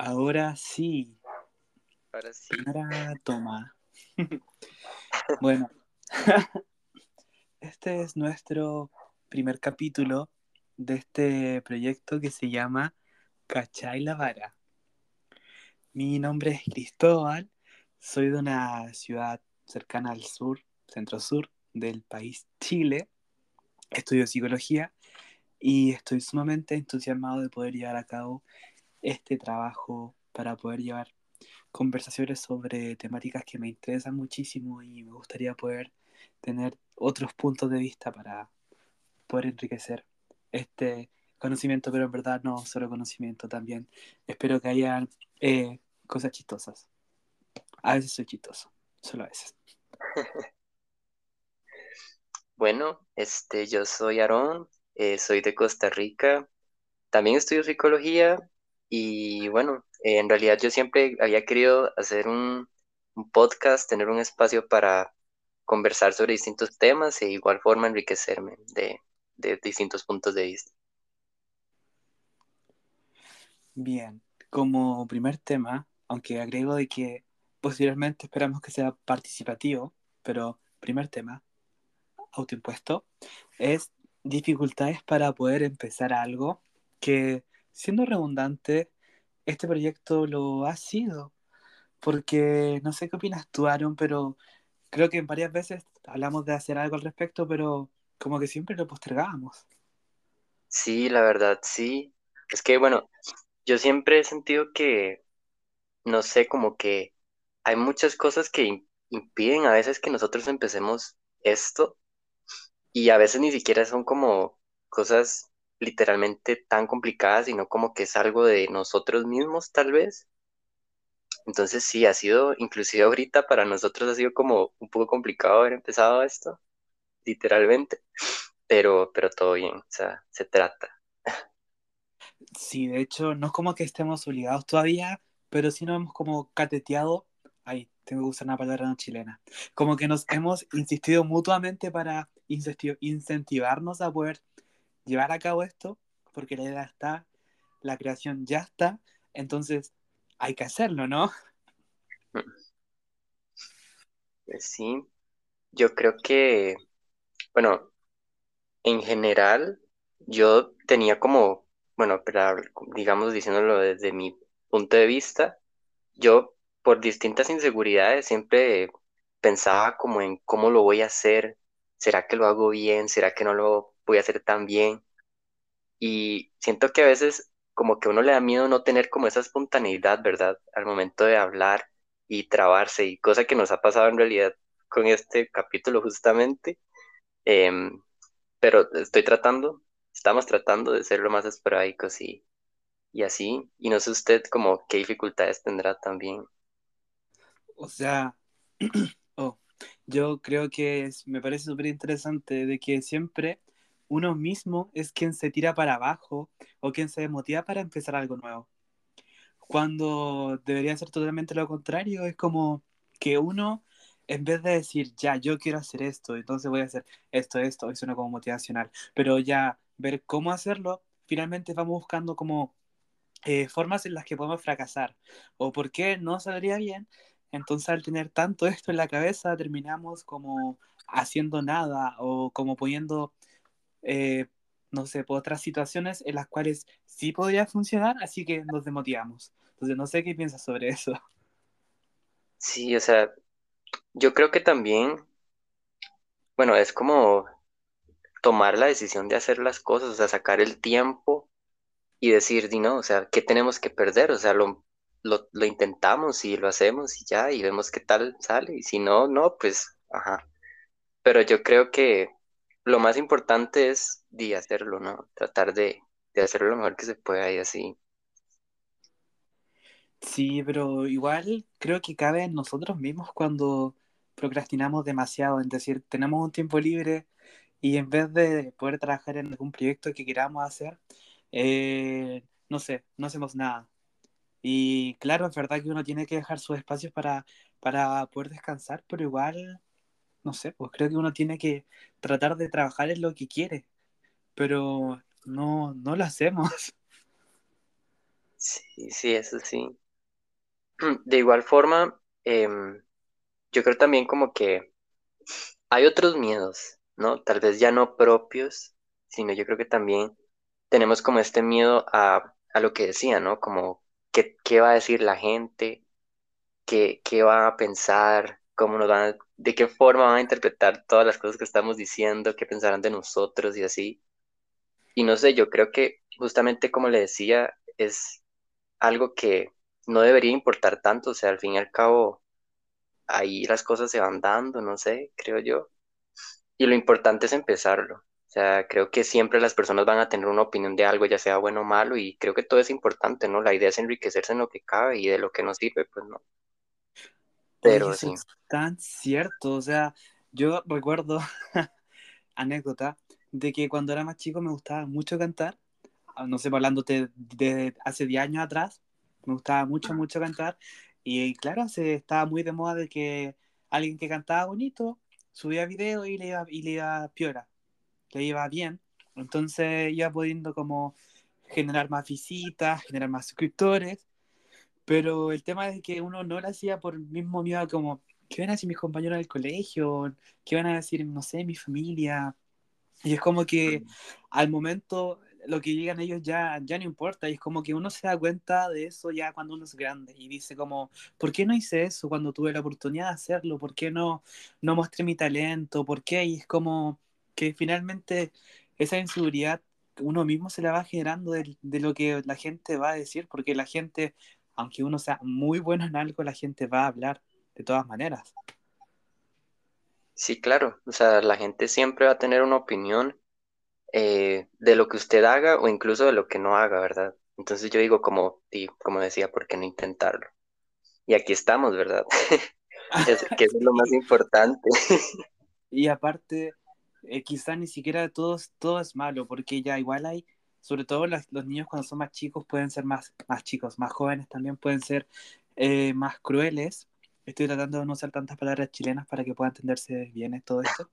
Ahora sí. Ahora sí. Primera toma. bueno, este es nuestro primer capítulo de este proyecto que se llama Cachay la Vara. Mi nombre es Cristóbal, soy de una ciudad cercana al sur, centro-sur del país Chile. Estudio psicología y estoy sumamente entusiasmado de poder llevar a cabo este trabajo para poder llevar conversaciones sobre temáticas que me interesan muchísimo y me gustaría poder tener otros puntos de vista para poder enriquecer este conocimiento, pero en verdad no solo conocimiento también. Espero que haya eh, cosas chistosas. A veces soy chistoso, solo a veces. Bueno, este, yo soy Aarón, eh, soy de Costa Rica, también estudio psicología y bueno, en realidad yo siempre había querido hacer un, podcast, tener un espacio para conversar sobre distintos temas e igual forma enriquecerme de, de distintos puntos de vista. Bien, como primer tema, aunque agrego de que posteriormente esperamos que sea participativo, pero primer tema, autoimpuesto, es dificultades para poder empezar algo que, siendo redundante, este proyecto lo ha sido. Porque no sé qué opinas tú, pero creo que varias veces hablamos de hacer algo al respecto, pero como que siempre lo postergábamos. Sí, la verdad, sí. Es que, bueno, yo siempre he sentido que, no sé, como que hay muchas cosas que im- impiden a veces que nosotros empecemos esto y a veces ni siquiera son como cosas literalmente tan complicadas, sino como que es algo de nosotros mismos, tal vez. Entonces sí, ha sido, inclusive ahorita para nosotros ha sido como un poco complicado haber empezado esto, literalmente, pero, pero todo bien, o sea, se trata. Sí, de hecho, no es como que estemos obligados todavía, pero sí nos hemos como cateteado. Ay, tengo que usar una palabra no chilena. Como que nos hemos insistido mutuamente para incentivarnos a poder llevar a cabo esto, porque la idea está, la creación ya está, entonces hay que hacerlo, ¿no? Pues sí, yo creo que, bueno, en general, yo tenía como, bueno, pero digamos diciéndolo desde mi punto de vista, yo por distintas inseguridades siempre pensaba como en cómo lo voy a hacer, ¿será que lo hago bien? ¿Será que no lo voy a hacer tan bien? Y siento que a veces como que a uno le da miedo no tener como esa espontaneidad, ¿verdad? Al momento de hablar y trabarse, y cosa que nos ha pasado en realidad con este capítulo justamente. Em, pero estoy tratando, estamos tratando de ser lo más esporádicos y, y así. Y no sé usted como qué dificultades tendrá también. O sea, oh, yo creo que es- me parece súper interesante de que siempre uno mismo es quien se tira para abajo o quien se desmotiva para empezar algo nuevo. Cuando debería ser totalmente lo contrario, es como que uno, en vez de decir, ya, yo quiero hacer esto, entonces voy a hacer esto, esto, y suena como motivacional, pero ya ver cómo hacerlo, finalmente vamos buscando como eh, formas en las que podemos fracasar o por qué no saldría bien. Entonces, al tener tanto esto en la cabeza, terminamos como haciendo nada o como poniendo, eh, no sé, por otras situaciones en las cuales sí podría funcionar, así que nos desmotivamos. Entonces, no sé qué piensas sobre eso. Sí, o sea, yo creo que también, bueno, es como tomar la decisión de hacer las cosas, o sea, sacar el tiempo y decir, no, o sea, ¿qué tenemos que perder? O sea, lo, lo, lo intentamos y lo hacemos y ya, y vemos qué tal sale, y si no, no, pues, ajá. Pero yo creo que lo más importante es de hacerlo, ¿no? Tratar de, de hacerlo lo mejor que se pueda y así. Sí, pero igual creo que cabe en nosotros mismos cuando procrastinamos demasiado, es decir, tenemos un tiempo libre y en vez de poder trabajar en algún proyecto que queramos hacer, eh, no sé, no hacemos nada. Y claro, es verdad que uno tiene que dejar sus espacios para, para poder descansar, pero igual, no sé, pues creo que uno tiene que tratar de trabajar en lo que quiere, pero no, no lo hacemos. Sí, sí, eso sí. De igual forma, em, yo creo también como que hay otros miedos, ¿no? Tal vez ya no propios, sino yo creo que también tenemos como este miedo a, a lo que decía, ¿no? Como qué, qué va a decir la gente, qué, qué van a pensar, cómo nos van a- de qué forma van a interpretar todas las cosas que estamos diciendo, qué pensarán de nosotros y así. Y no sé, yo creo que justamente como le decía, es algo que no debería importar tanto, o sea, al fin y al cabo, ahí las cosas se van dando, no sé, creo yo. Y lo importante es empezarlo. O sea, creo que siempre las personas van a tener una opinión de algo, ya sea bueno o malo, y creo que todo es importante, ¿no? La idea es enriquecerse en lo que cabe y de lo que no sirve, pues no. Oye, Pero eso sí. es tan cierto. O sea, yo recuerdo anécdota de que cuando era más chico me gustaba mucho cantar. Ah, No sé, hablándote de hace 10 años atrás, me gustaba mucho, mucho cantar. Y claro, se estaba muy de moda de que alguien que cantaba bonito subía video y le iba, y le iba piola, le iba bien. Entonces iba pudiendo como generar más visitas, generar más suscriptores. Pero el tema es que uno no lo hacía por mismo miedo como, ¿qué van a decir mis compañeros del colegio? ¿Qué van a decir, no sé, mi familia? Y es como que al momento lo que llegan ellos ya, ya no importa. Y es como que uno se da cuenta de eso ya cuando uno es grande y dice como, ¿por qué no hice eso cuando tuve la oportunidad de hacerlo? ¿Por qué no, no mostré mi talento? ¿Por qué? Y es como que finalmente esa inseguridad uno mismo se la va generando de, de lo que la gente va a decir, porque la gente, aunque uno sea muy bueno en algo, la gente va a hablar de todas maneras. Sí, claro. O sea, la gente siempre va a tener una opinión eh, de lo que usted haga o incluso de lo que no haga, ¿verdad? Entonces yo digo, como, y como decía, ¿por qué no intentarlo? Y aquí estamos, ¿verdad? Es, que es lo más importante. Y aparte, eh, quizá ni siquiera todo, todo es malo, porque ya igual hay, sobre todo los, los niños cuando son más chicos pueden ser más, más chicos, más jóvenes también pueden ser eh, más crueles. Estoy tratando de no usar tantas palabras chilenas para que pueda entenderse bien todo esto.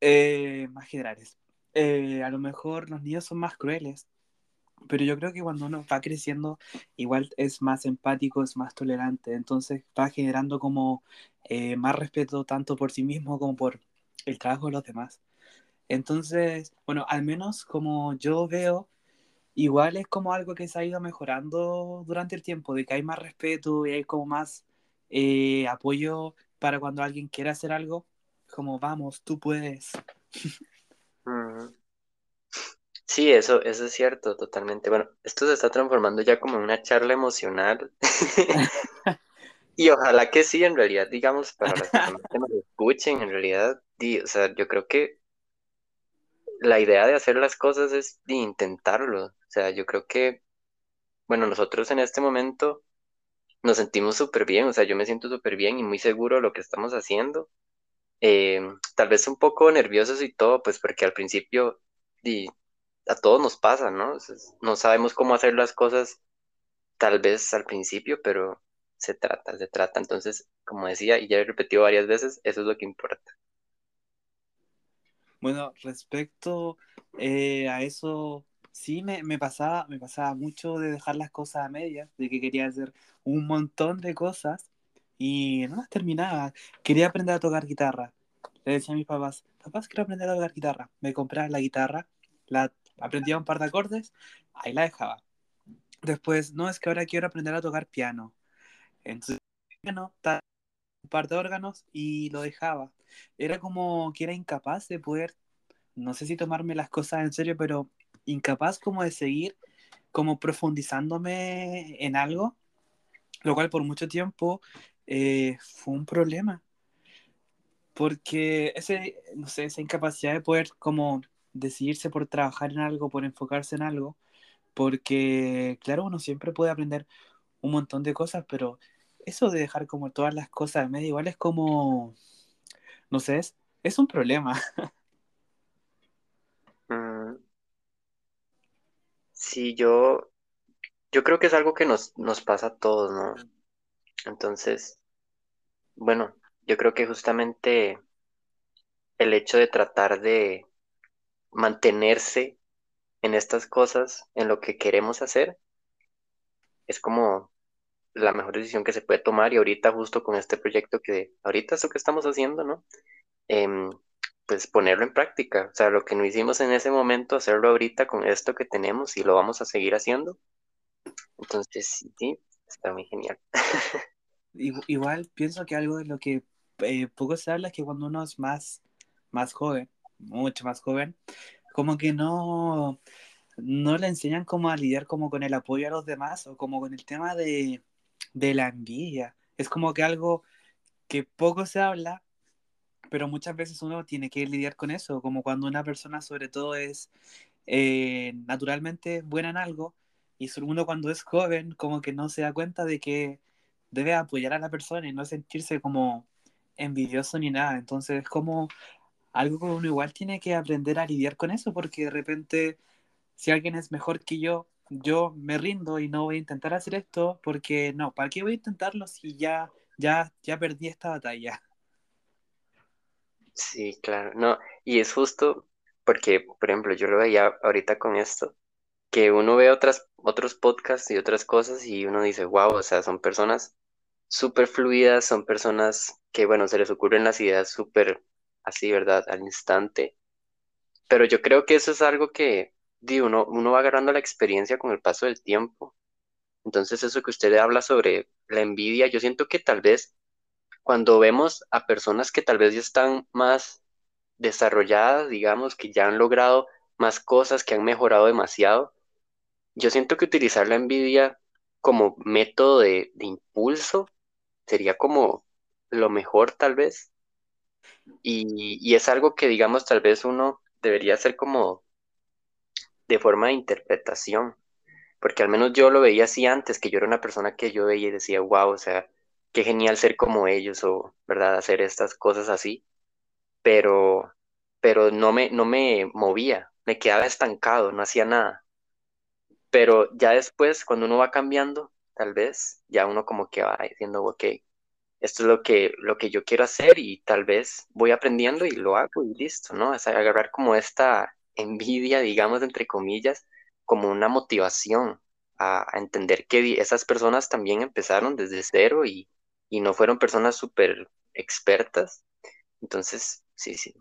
Eh, más generales. Eh, a lo mejor los niños son más crueles, pero yo creo que cuando uno va creciendo, igual es más empático, es más tolerante, entonces va generando como eh, más respeto tanto por sí mismo como por el trabajo de los demás. Entonces, bueno, al menos como yo veo, igual es como algo que se ha ido mejorando durante el tiempo, de que hay más respeto y hay como más eh, apoyo para cuando alguien quiere hacer algo, como vamos, tú puedes. Sí, eso, eso es cierto, totalmente. Bueno, esto se está transformando ya como en una charla emocional. Y ojalá que sí, en realidad, digamos, para personas que nos escuchen, en realidad, o sea, yo creo que la idea de hacer las cosas es de intentarlo. O sea, yo creo que, bueno, nosotros en este momento nos sentimos súper bien, o sea, yo me siento súper bien y muy seguro de lo que estamos haciendo. Eh, tal vez un poco nerviosos y todo, pues porque al principio di, a todos nos pasa, ¿no? No sabemos cómo hacer las cosas tal vez al principio, pero se trata, se trata. Entonces, como decía y ya he repetido varias veces, eso es lo que importa. Bueno, respecto eh, a eso, sí me, me pasaba, me pasaba mucho de dejar las cosas a medias, de que quería hacer un montón de cosas y no las terminaba. Quería aprender a tocar guitarra. Le decía a mis papás, papás, quiero aprender a tocar guitarra. Me compraba la guitarra, la aprendía un par de acordes, ahí la dejaba. Después, no, es que ahora quiero aprender a tocar piano. Entonces, piano, ta- par de órganos y lo dejaba. Era como que era incapaz de poder no sé si tomarme las cosas en serio, pero incapaz como de seguir como profundizándome en algo, lo cual por mucho tiempo eh, fue un problema, porque ese, no sé, esa incapacidad de poder como decidirse por trabajar en algo, por enfocarse en algo, porque claro, uno siempre puede aprender un montón de cosas, pero eso de dejar como todas las cosas medio igual es como, no sé, es, es un problema. Mm, sí, yo, yo creo que es algo que nos, nos pasa a todos, ¿no? Entonces, bueno, yo creo que justamente el hecho de tratar de mantenerse en estas cosas, en lo que queremos hacer, es como la mejor decisión que se puede tomar y ahorita justo con este proyecto que ahorita es lo que estamos haciendo, ¿no? Em, pues ponerlo en práctica, o sea, lo que no hicimos en ese momento, hacerlo ahorita con esto que tenemos y lo vamos a seguir haciendo. Entonces, sí, está muy genial. Igual pienso que algo de lo que eh, poco se habla es que cuando uno es más, más joven, mucho más joven, como que no, no le enseñan cómo a lidiar como con el apoyo a los demás o como con el tema de, de la envidia. Es como que algo que poco se habla, pero muchas veces uno tiene que lidiar con eso, como cuando una persona sobre todo es eh, naturalmente buena en algo y uno cuando es joven como que no se da cuenta de que debe apoyar a la persona y no sentirse como envidioso ni nada. Entonces es como algo que uno igual tiene que aprender a lidiar con eso porque de repente si alguien es mejor que yo, yo me rindo y no voy a intentar hacer esto porque no, ¿para qué voy a intentarlo si ya, ya, ya perdí esta batalla? Sí, claro, no, y es justo porque, por ejemplo, yo lo veía ahorita con esto, que uno ve otras, otros podcasts y otras cosas y uno dice, wow, o sea, son personas súper fluidas, son personas que, bueno, se les ocurren las ideas súper así, ¿verdad? Al instante. Pero yo creo que eso es algo que, digo, uno, uno va agarrando la experiencia con el paso del tiempo. Entonces, eso que usted habla sobre la envidia, yo siento que tal vez cuando vemos a personas que tal vez ya están más desarrolladas, digamos, que ya han logrado más cosas, que han mejorado demasiado, yo siento que utilizar la envidia como método de, de impulso sería como lo mejor tal vez. Y, y es algo que, digamos, tal vez uno debería hacer como de forma de interpretación, porque al menos yo lo veía así antes, que yo era una persona que yo veía y decía, wow, o sea, qué genial ser como ellos o, ¿verdad?, hacer estas cosas así, pero, pero no me, no me movía, me quedaba estancado, no hacía nada. Pero ya después, cuando uno va cambiando, tal vez, ya uno como que va diciendo, ok, esto es lo que, lo que yo quiero hacer y tal vez voy aprendiendo y lo hago y listo, ¿no? Es agarrar como esta envidia, digamos, entre comillas, como una motivación a, entender que esas personas también empezaron desde cero y, y no fueron personas súper expertas. Entonces, sí, sí.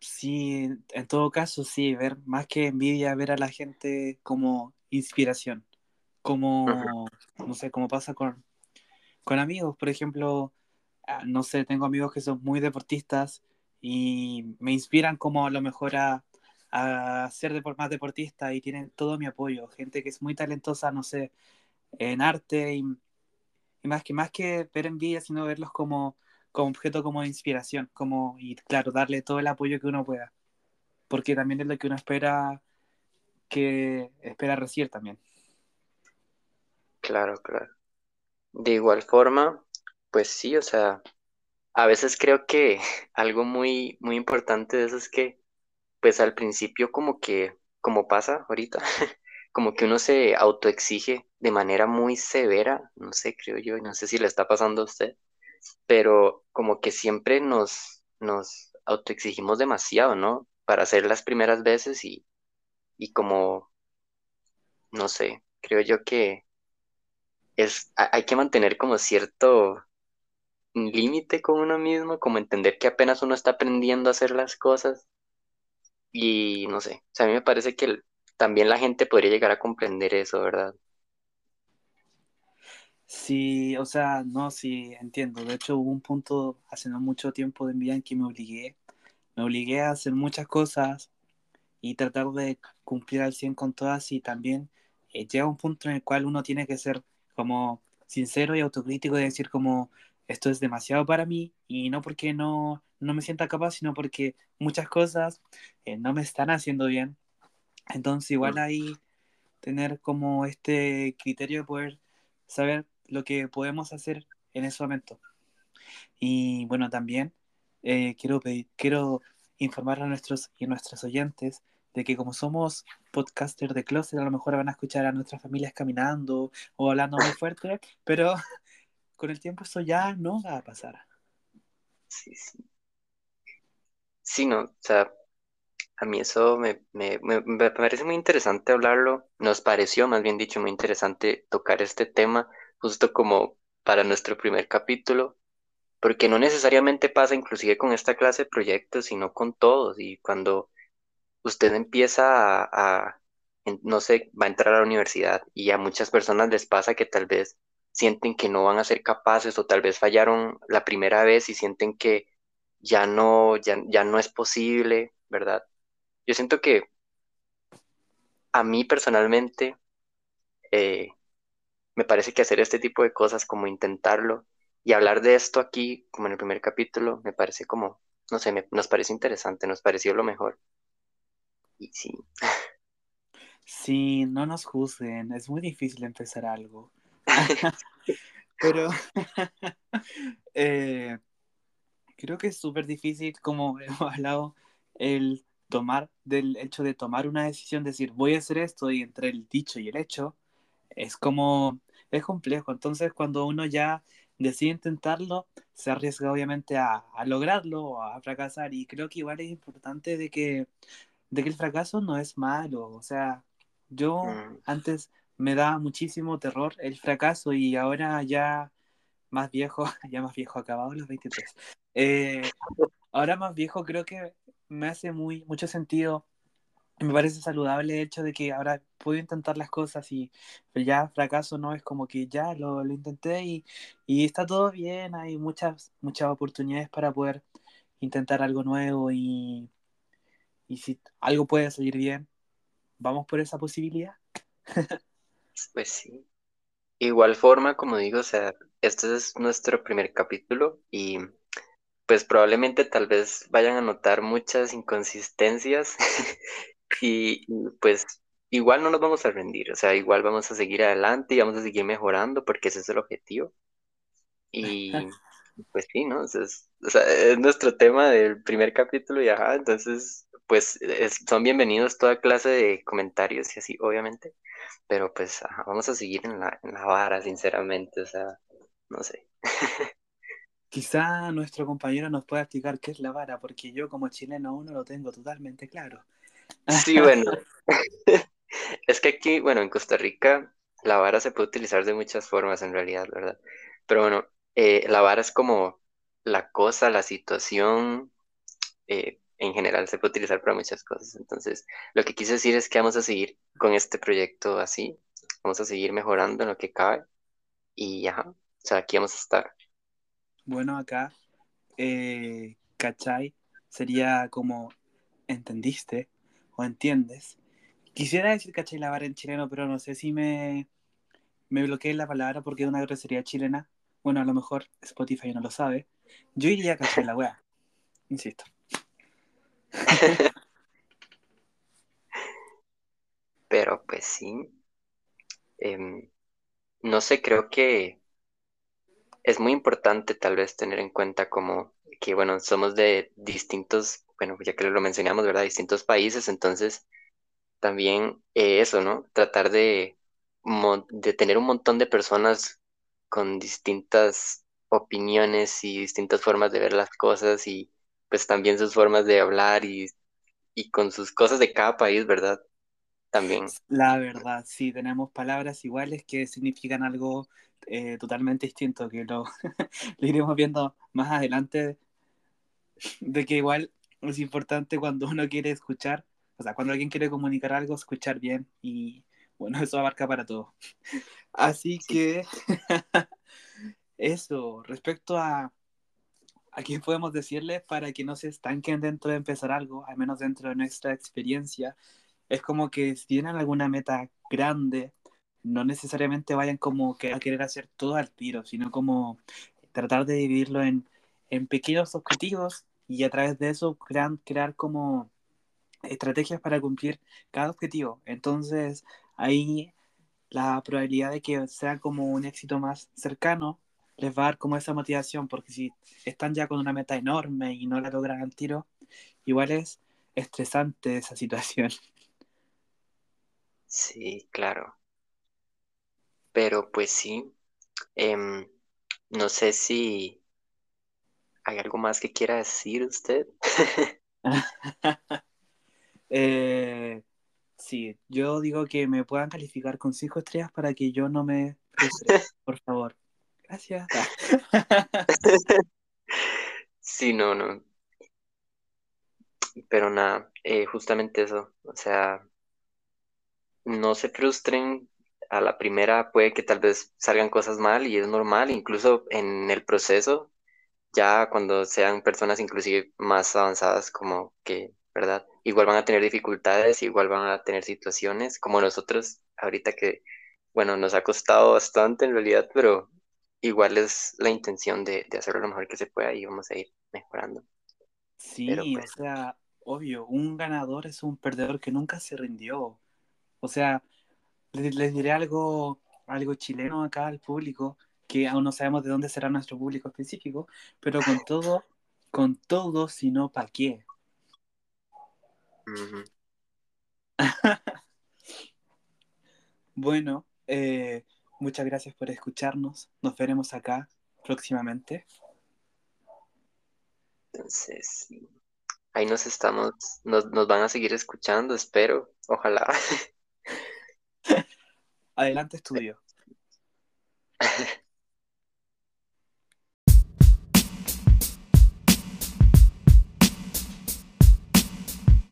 Sí, en todo caso, sí, ver más que envidia, ver a la gente como inspiración, como, no sé, como pasa con, con amigos, por ejemplo, ah, no sé, tengo amigos que son muy deportistas y me inspiran como a lo mejor a, a ser más deportista y tienen todo mi apoyo, gente que es muy talentosa, no sé, en arte y, más que más que ver sino verlos como, como objeto como inspiración, como y claro, darle todo el apoyo que uno pueda, porque también es lo que uno espera que espera recibir también. Claro, claro. De igual forma, pues sí, o sea, a veces creo que algo muy, muy importante de eso es que, pues al principio como que, como pasa ahorita, como que uno se autoexige de manera muy severa, no sé, creo yo, no sé si le está pasando a usted, pero como que siempre nos, nos autoexigimos demasiado, ¿no? Para hacer las primeras veces y, y como, no sé, creo yo que es, ha- hay que mantener como cierto límite con uno mismo, como entender que apenas uno está aprendiendo a hacer las cosas y no sé, o sea, a mí me parece que también la gente podría llegar a comprender eso, ¿verdad? Sí, o sea, no, sí, entiendo. De hecho, hubo un punto hace no mucho tiempo de mi en que me obligué, me obligué a hacer muchas cosas y tratar de cumplir al 100 con todas y también eh, llega un punto en el cual uno tiene que ser como sincero y autocrítico de decir como esto es demasiado para mí y no porque no, no me sienta capaz, sino porque muchas cosas eh, no me están haciendo bien. Entonces igual Mm, ahí tener como este criterio de poder saber lo que podemos hacer en ese momento. Y bueno, también eh, quiero, pedir, quiero informar a nuestros y a nuestros oyentes de que como somos podcasters de closet, a lo mejor van a escuchar a nuestras familias caminando o hablando muy fuerte, pero con el tiempo eso ya no va a pasar. Sí, sí. Sí, no, o sea, A mí eso me, me, me, me parece muy interesante hablarlo. Nos pareció, más bien dicho, muy interesante tocar este tema justo como para nuestro primer capítulo, porque no necesariamente pasa inclusive con esta clase de proyectos, sino con todos. Y cuando usted empieza a, a, no sé, va a entrar a la universidad y a muchas personas les pasa que tal vez sienten que no van a ser capaces o tal vez fallaron la primera vez y sienten que ya no, ya, ya no es posible, ¿verdad? Yo siento que a mí personalmente eh, me parece que hacer este tipo de cosas, como intentarlo y hablar de esto aquí, como en el primer capítulo, me parece como, no sé, me- nos parece interesante, nos pareció lo mejor. Y sí, Sí, no nos juzguen, es muy difícil empezar algo. Pero eh, creo que es súper difícil, como hemos hablado, el tomar, del hecho de tomar una decisión, decir voy a hacer esto y entre el dicho y el hecho, es como, es complejo. Entonces, cuando uno ya decide intentarlo, se arriesga obviamente a, a lograrlo o a fracasar. Y creo que igual es importante de que, de que el fracaso no es malo. O sea, yo mm, antes me daba muchísimo terror el fracaso y ahora ya más viejo, ya más viejo, acabado los 23. Eh, ahora más viejo creo que me hace muy, mucho sentido me parece saludable el hecho de que ahora puedo intentar las cosas y ya fracaso no es como que ya lo, lo intenté y, y está todo bien, hay muchas, muchas oportunidades para poder intentar algo nuevo y, y si algo puede salir bien, vamos por esa posibilidad. pues sí. Igual forma, como digo, o sea, este es nuestro primer capítulo y pues probablemente tal vez vayan a notar muchas inconsistencias y, y, pues igual no nos vamos a rendir, o sea, igual vamos a seguir adelante y vamos a seguir mejorando porque ese es el objetivo. Y pues sí, ¿no? Es, o sea, es nuestro tema del primer capítulo y ajá, entonces pues es- son bienvenidos toda clase de comentarios y así, obviamente, pero pues ajá, vamos a seguir en la, en la vara, sinceramente, o sea, no sé. Quizá nuestro compañero nos pueda explicar qué es la vara, porque yo como chileno aún no lo tengo totalmente claro. Sí, bueno, es que aquí, bueno, en Costa Rica la vara se puede utilizar de muchas formas en realidad, ¿verdad? Pero bueno, eh, la vara es como la cosa, la situación eh, en general se puede utilizar para muchas cosas. Entonces, lo que quise decir es que vamos a seguir con este proyecto así, vamos a seguir mejorando en lo que cabe y ajá, o sea, aquí vamos a estar. Bueno, acá, eh, ¿cachai? Sería como, ¿entendiste? ¿O entiendes? Quisiera decir cachai la vara en chileno, pero no sé si me, me bloqueé la palabra porque es una grosería chilena. Bueno, a lo mejor Spotify no lo sabe. Yo iría a cachai la wea, insisto. Pero pues sí, em, no sé, creo que es muy importante tal vez tener en cuenta como que, bueno, somos de distintos, bueno, ya que lo mencionamos, ¿verdad? Distintos países, entonces también eh, eso, ¿no? Tratar de, de tener un montón de personas con distintas opiniones y distintas formas de ver las cosas y pues también sus formas de hablar y, y con sus cosas de cada país, ¿verdad? También. La verdad, sí, tenemos palabras iguales que significan algo eh, totalmente distinto, que lo, lo iremos viendo más adelante, de que igual es importante cuando uno quiere escuchar, o sea, cuando alguien quiere comunicar algo, escuchar bien y bueno, eso abarca para todo. Así Sí, que eso, respecto a, a qué podemos decirles para que no se estanquen dentro de empezar algo, al menos dentro de nuestra experiencia, es como que si tienen alguna meta grande, no necesariamente vayan como que a querer hacer todo al tiro, sino como tratar de dividirlo en, en pequeños objetivos y a través de eso crean, crear como estrategias para cumplir cada objetivo. Entonces, ahí la probabilidad de que sea como un éxito más cercano les va a dar como esa motivación, porque si están ya con una meta enorme y no la logran al tiro, igual es estresante esa situación. sí, claro. Pero pues sí, em, no sé si hay algo más que quiera decir usted. digo que me puedan calificar con cinco estrellas para que yo no me frustre, por favor. Gracias. Sí, no, no. Pero nada, eh, justamente eso. O sea, no se frustren. A la primera puede que tal vez salgan cosas mal y es normal, incluso en el proceso, ya cuando sean personas inclusive más avanzadas como que, ¿verdad? Igual van a tener dificultades, igual van a tener situaciones como nosotros ahorita que, bueno, nos ha costado bastante en realidad, pero igual es la intención de, de hacerlo lo mejor que se pueda y vamos a ir mejorando. Sí, o pues, sea, obvio, un ganador es un perdedor que nunca se rindió. O sea, les, les diré algo, algo chileno acá al público, que aún no sabemos de dónde será nuestro público específico, pero con todo, con todo, si no, ¿para qué? Bueno, eh, muchas gracias por escucharnos. Nos veremos acá próximamente. entonces, ahí nos estamos, nos, nos van a seguir escuchando, espero, ojalá. Adelante, estudio.